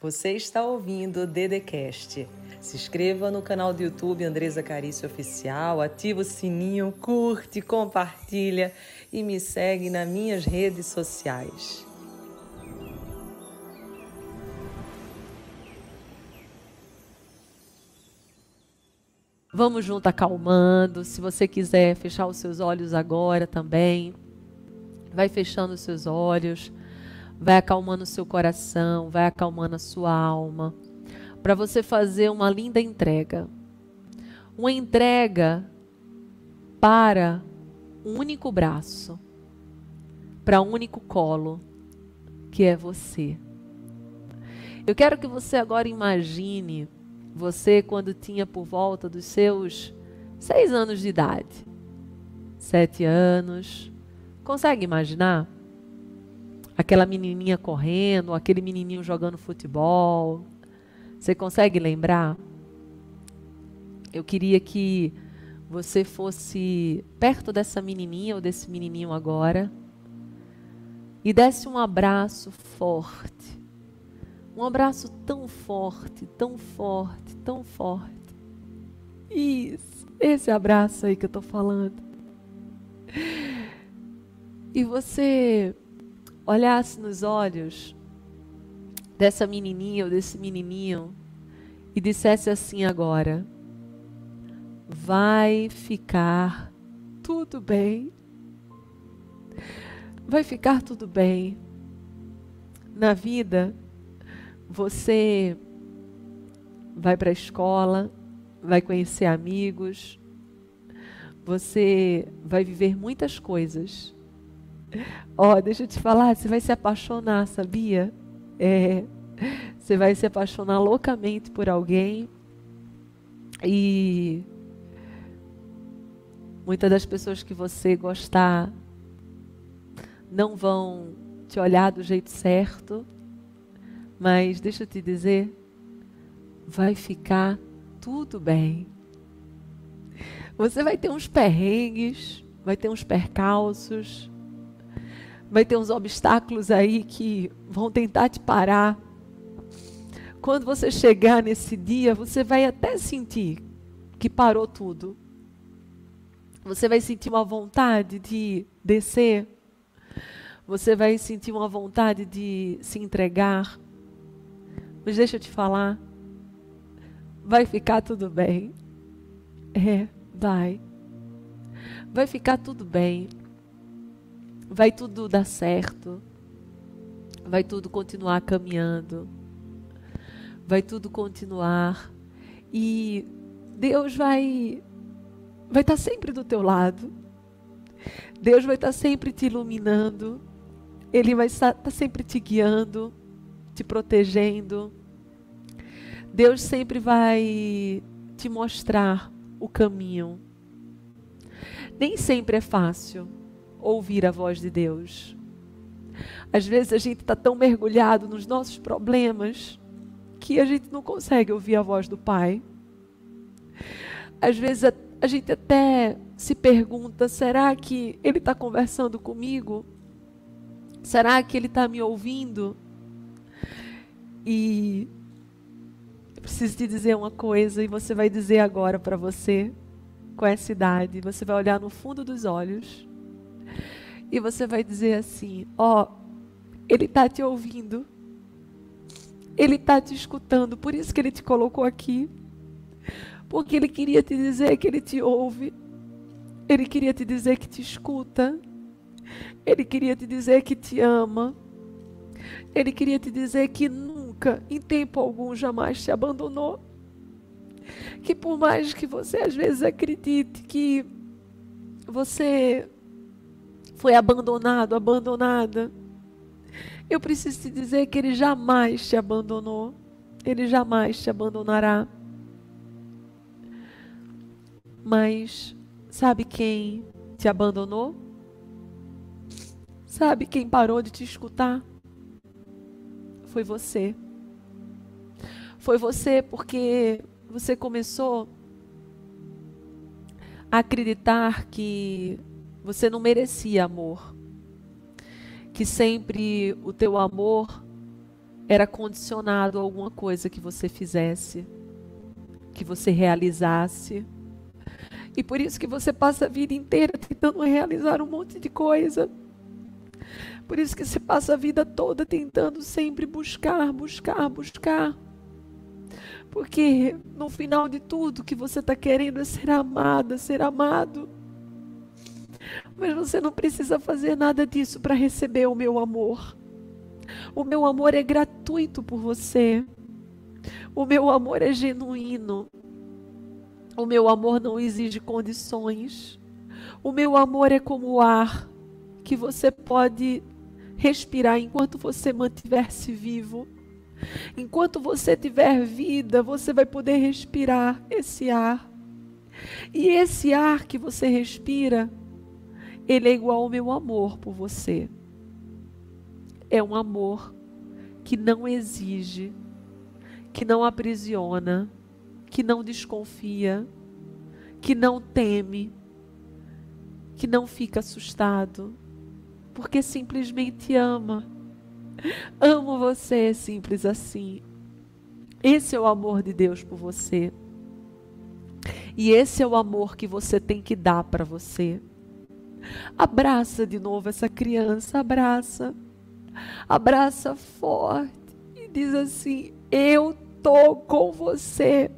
Você está ouvindo o Dedecast. Se inscreva no canal do YouTube Andresa Carício Oficial, ativa o sininho, curte, compartilha e me segue nas minhas redes sociais. Vamos junto acalmando. Se você quiser fechar os seus olhos agora também, vai fechando os seus olhos, vai acalmando o seu coração, vai acalmando a sua alma, para você fazer uma linda entrega. Uma entrega para um único braço, para um único colo, que é você. Eu quero que você agora imagine você quando tinha por volta dos seus seis anos de idade, sete anos. Consegue imaginar? Aquela menininha correndo, aquele menininho jogando futebol. Você consegue lembrar? Eu queria que você fosse perto dessa menininha ou desse menininho agora e desse um abraço forte um abraço tão forte, tão forte, tão forte. Isso, esse abraço aí que eu tô falando. E você olhasse nos olhos dessa menininha ou desse menininho e dissesse assim agora: Vai ficar tudo bem. Vai ficar tudo bem. Na vida, você vai para a escola, vai conhecer amigos, você vai viver muitas coisas. Ó, oh, deixa eu te falar, você vai se apaixonar, sabia? É, você vai se apaixonar loucamente por alguém e muitas das pessoas que você gostar não vão te olhar do jeito certo mas deixa eu te dizer, vai ficar tudo bem. Você vai ter uns perrengues, vai ter uns percalços, vai ter uns obstáculos aí que vão tentar te parar. Quando você chegar nesse dia, você vai até sentir que parou tudo. Você vai sentir uma vontade de descer. Você vai sentir uma vontade de se entregar. Mas deixa eu te falar. Vai ficar tudo bem. É, vai. Vai ficar tudo bem. Vai tudo dar certo. Vai tudo continuar caminhando. Vai tudo continuar. E Deus vai vai estar sempre do teu lado. Deus vai estar sempre te iluminando. Ele vai estar sempre te guiando, te protegendo. Deus sempre vai te mostrar o caminho. Nem sempre é fácil ouvir a voz de Deus. Às vezes a gente está tão mergulhado nos nossos problemas que a gente não consegue ouvir a voz do Pai. Às vezes a, a gente até se pergunta: será que Ele está conversando comigo? Será que Ele está me ouvindo? E preciso te dizer uma coisa e você vai dizer agora para você, com essa idade, você vai olhar no fundo dos olhos e você vai dizer assim: Ó, oh, Ele está te ouvindo, Ele está te escutando, por isso que Ele te colocou aqui, porque Ele queria te dizer que Ele te ouve, Ele queria te dizer que te escuta, Ele queria te dizer que te ama, Ele queria te dizer que nunca em tempo algum, jamais te abandonou. Que por mais que você às vezes acredite que você foi abandonado, abandonada, eu preciso te dizer que Ele jamais te abandonou. Ele jamais te abandonará. Mas sabe quem te abandonou? Sabe quem parou de te escutar? Foi você. Foi você porque você começou a acreditar que você não merecia amor. Que sempre o teu amor era condicionado a alguma coisa que você fizesse, que você realizasse. E por isso que você passa a vida inteira tentando realizar um monte de coisa. Por isso que você passa a vida toda tentando sempre buscar, buscar, buscar. Porque no final de tudo, o que você está querendo é ser amada, ser amado. Mas você não precisa fazer nada disso para receber o meu amor. O meu amor é gratuito por você. O meu amor é genuíno. O meu amor não exige condições. O meu amor é como o ar que você pode respirar enquanto você mantiver-se vivo. Enquanto você tiver vida, você vai poder respirar esse ar. E esse ar que você respira, ele é igual ao meu amor por você. É um amor que não exige, que não aprisiona, que não desconfia, que não teme, que não fica assustado, porque simplesmente ama. Amo você, simples assim. Esse é o amor de Deus por você. E esse é o amor que você tem que dar para você. Abraça de novo essa criança, abraça. Abraça forte e diz assim: Eu tô com você.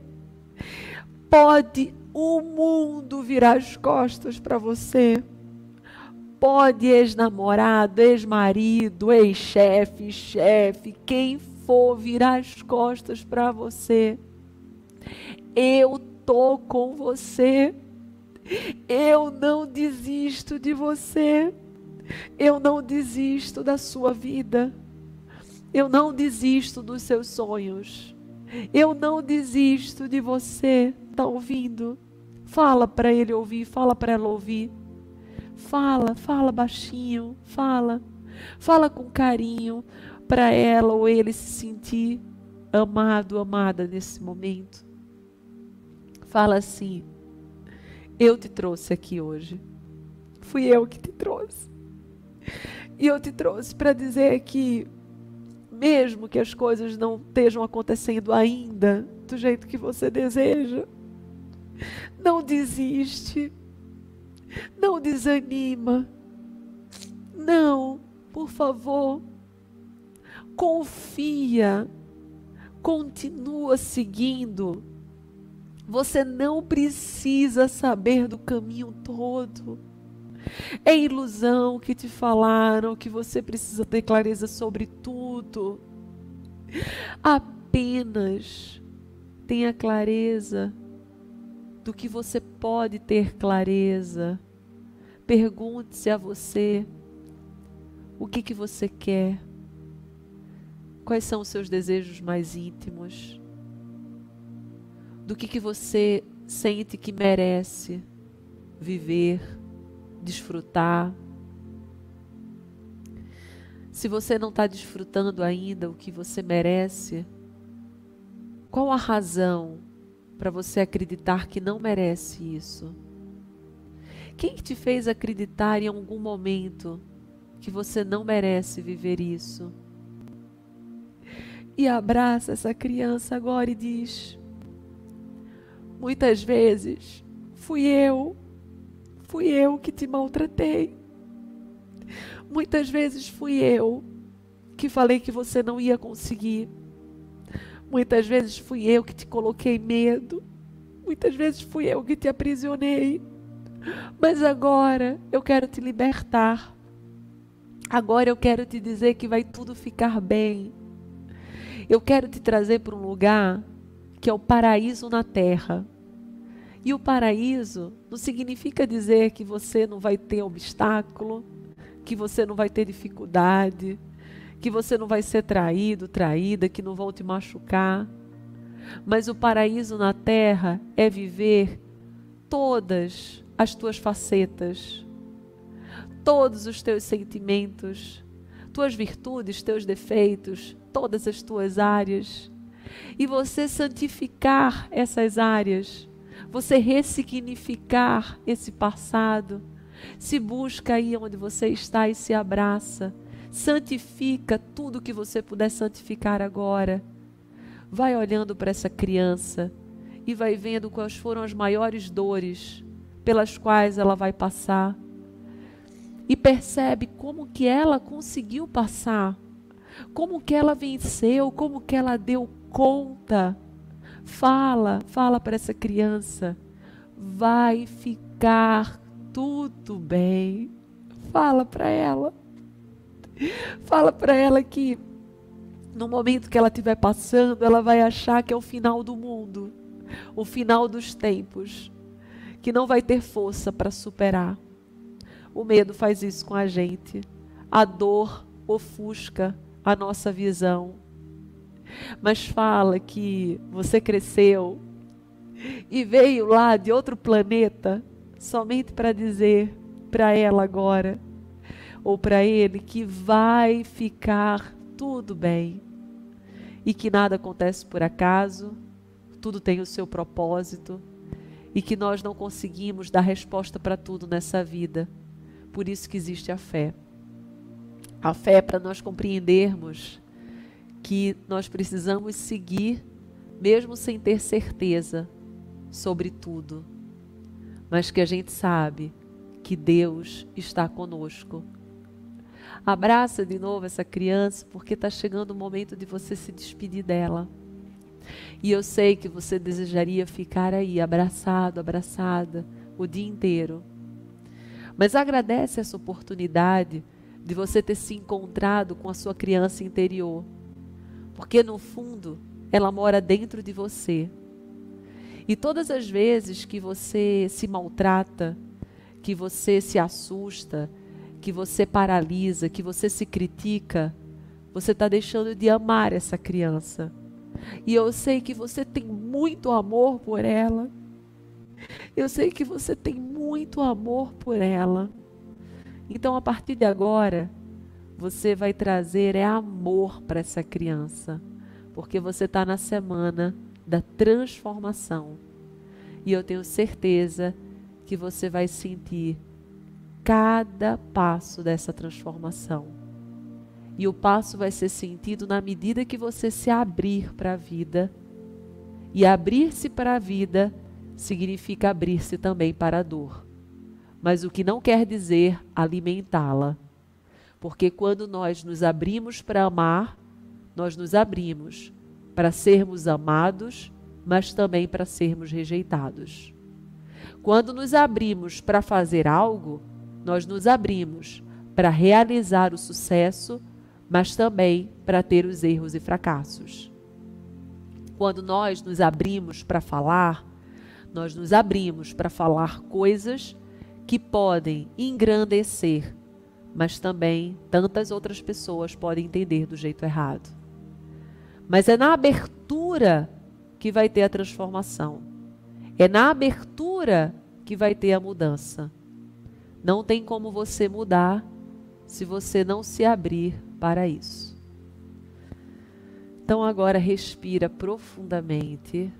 Pode o mundo virar as costas para você. Pode ex-namorado, ex-marido, ex-chefe, chefe, quem for virar as costas para você. Eu tô com você. Eu não desisto de você. Eu não desisto da sua vida. Eu não desisto dos seus sonhos. Eu não desisto de você. Está ouvindo? Fala para ele ouvir, fala para ela ouvir. Fala, fala baixinho, fala. Fala com carinho para ela ou ele se sentir amado, amada nesse momento. Fala assim: Eu te trouxe aqui hoje. Fui eu que te trouxe. E eu te trouxe para dizer que, mesmo que as coisas não estejam acontecendo ainda do jeito que você deseja, não desiste, não desanima, não, por favor, confia, continua seguindo. Você não precisa saber do caminho todo. É ilusão que te falaram que você precisa ter clareza sobre tudo. Apenas tenha clareza do que você pode ter clareza. Pergunte-se a você o que, que você quer. Quais são os seus desejos mais íntimos? Do que, que você sente que merece viver? desfrutar. Se você não está desfrutando ainda o que você merece, qual a razão para você acreditar que não merece isso? Quem te fez acreditar em algum momento que você não merece viver isso? E abraça essa criança agora e diz: Muitas vezes fui eu Fui eu que te maltratei. Muitas vezes fui eu que falei que você não ia conseguir. Muitas vezes fui eu que te coloquei medo. Muitas vezes fui eu que te aprisionei. Mas agora eu quero te libertar. Agora eu quero te dizer que vai tudo ficar bem. Eu quero te trazer para um lugar que é o paraíso na terra. E o paraíso não significa dizer que você não vai ter obstáculo, que você não vai ter dificuldade, que você não vai ser traído, traída, que não vão te machucar. Mas o paraíso na terra é viver todas as tuas facetas, todos os teus sentimentos, tuas virtudes, teus defeitos, todas as tuas áreas. E você santificar essas áreas você ressignificar esse passado. Se busca aí onde você está e se abraça. Santifica tudo que você puder santificar agora. Vai olhando para essa criança e vai vendo quais foram as maiores dores pelas quais ela vai passar. E percebe como que ela conseguiu passar, como que ela venceu, como que ela deu conta. Fala, fala para essa criança. Vai ficar tudo bem. Fala para ela. Fala para ela que no momento que ela estiver passando, ela vai achar que é o final do mundo, o final dos tempos, que não vai ter força para superar. O medo faz isso com a gente. A dor ofusca a nossa visão. Mas fala que você cresceu e veio lá de outro planeta somente para dizer para ela agora ou para ele que vai ficar tudo bem e que nada acontece por acaso, tudo tem o seu propósito e que nós não conseguimos dar resposta para tudo nessa vida. Por isso que existe a fé. A fé é para nós compreendermos que nós precisamos seguir, mesmo sem ter certeza sobre tudo, mas que a gente sabe que Deus está conosco. Abraça de novo essa criança, porque está chegando o momento de você se despedir dela. E eu sei que você desejaria ficar aí, abraçado, abraçada, o dia inteiro. Mas agradece essa oportunidade de você ter se encontrado com a sua criança interior. Porque no fundo, ela mora dentro de você. E todas as vezes que você se maltrata, que você se assusta, que você paralisa, que você se critica, você está deixando de amar essa criança. E eu sei que você tem muito amor por ela. Eu sei que você tem muito amor por ela. Então, a partir de agora, você vai trazer é amor para essa criança, porque você está na semana da transformação. E eu tenho certeza que você vai sentir cada passo dessa transformação. E o passo vai ser sentido na medida que você se abrir para a vida. E abrir-se para a vida significa abrir-se também para a dor. Mas o que não quer dizer alimentá-la. Porque quando nós nos abrimos para amar, nós nos abrimos para sermos amados, mas também para sermos rejeitados. Quando nos abrimos para fazer algo, nós nos abrimos para realizar o sucesso, mas também para ter os erros e fracassos. Quando nós nos abrimos para falar, nós nos abrimos para falar coisas que podem engrandecer, mas também tantas outras pessoas podem entender do jeito errado. Mas é na abertura que vai ter a transformação. É na abertura que vai ter a mudança. Não tem como você mudar se você não se abrir para isso. Então agora respira profundamente.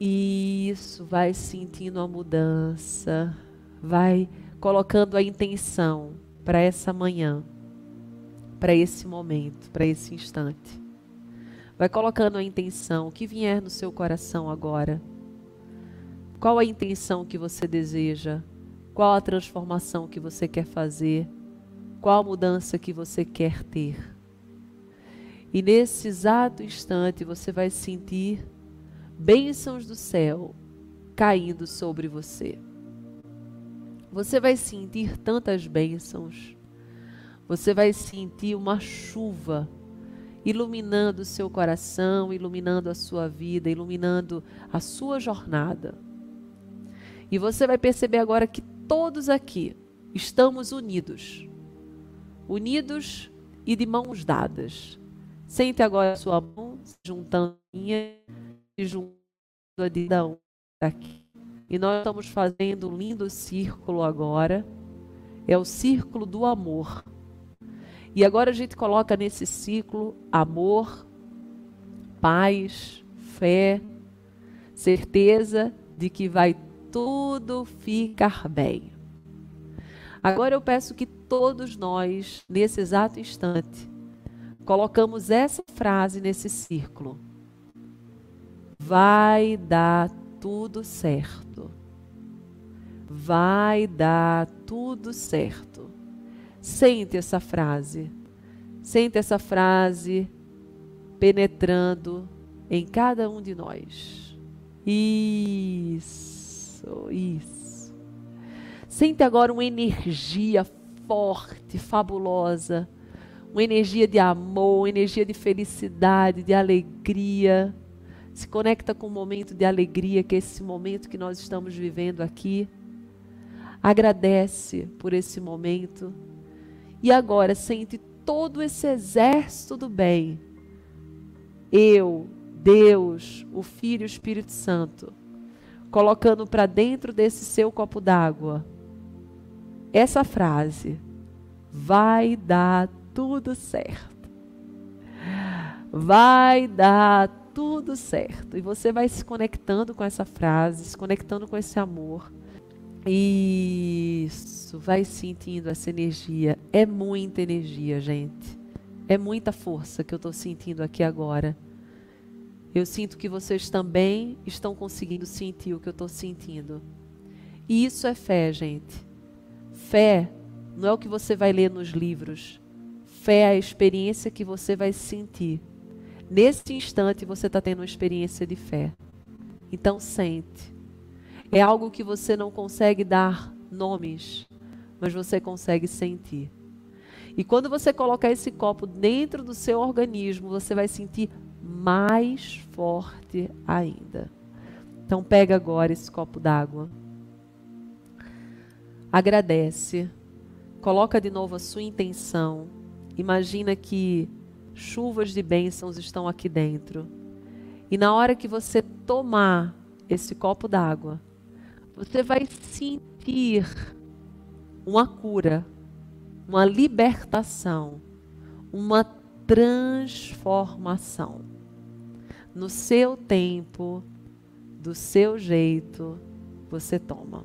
Isso, vai sentindo a mudança, vai colocando a intenção para essa manhã, para esse momento, para esse instante. Vai colocando a intenção que vier no seu coração agora qual a intenção que você deseja? Qual a transformação que você quer fazer? Qual a mudança que você quer ter? E nesse exato instante você vai sentir bênçãos do céu caindo sobre você. Você vai sentir tantas bênçãos. Você vai sentir uma chuva iluminando o seu coração, iluminando a sua vida, iluminando a sua jornada. E você vai perceber agora que todos aqui estamos unidos. Unidos e de mãos dadas. Sente agora a sua mão se juntando a minha e juntando a de cada um aqui. E nós estamos fazendo um lindo círculo agora. É o círculo do amor. E agora a gente coloca nesse ciclo amor, paz, fé, certeza de que vai tudo ficar bem. Agora eu peço que todos nós, nesse exato instante, colocamos essa frase nesse círculo. Vai dar tudo certo. Vai dar tudo certo. Sente essa frase. Sente essa frase penetrando em cada um de nós. Isso, isso. Sente agora uma energia forte, fabulosa, uma energia de amor, uma energia de felicidade, de alegria. Se conecta com o um momento de alegria, que é esse momento que nós estamos vivendo aqui. Agradece por esse momento. E agora sente todo esse exército do bem eu, Deus, o Filho e o Espírito Santo, colocando para dentro desse seu copo d'água essa frase: vai dar tudo certo. Vai dar tudo certo. E você vai se conectando com essa frase, se conectando com esse amor. Isso, vai sentindo essa energia. É muita energia, gente. É muita força que eu estou sentindo aqui agora. Eu sinto que vocês também estão conseguindo sentir o que eu estou sentindo. E isso é fé, gente. Fé não é o que você vai ler nos livros. Fé é a experiência que você vai sentir. Nesse instante você está tendo uma experiência de fé. Então sente. É algo que você não consegue dar nomes, mas você consegue sentir. E quando você colocar esse copo dentro do seu organismo, você vai sentir mais forte ainda. Então pega agora esse copo d'água. Agradece. Coloca de novo a sua intenção. Imagina que chuvas de bênçãos estão aqui dentro. E na hora que você tomar esse copo d'água, você vai sentir uma cura, uma libertação, uma transformação. No seu tempo, do seu jeito, você toma.